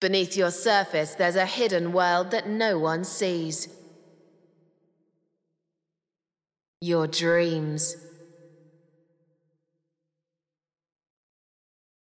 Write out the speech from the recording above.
Beneath your surface, there's a hidden world that no one sees. Your dreams.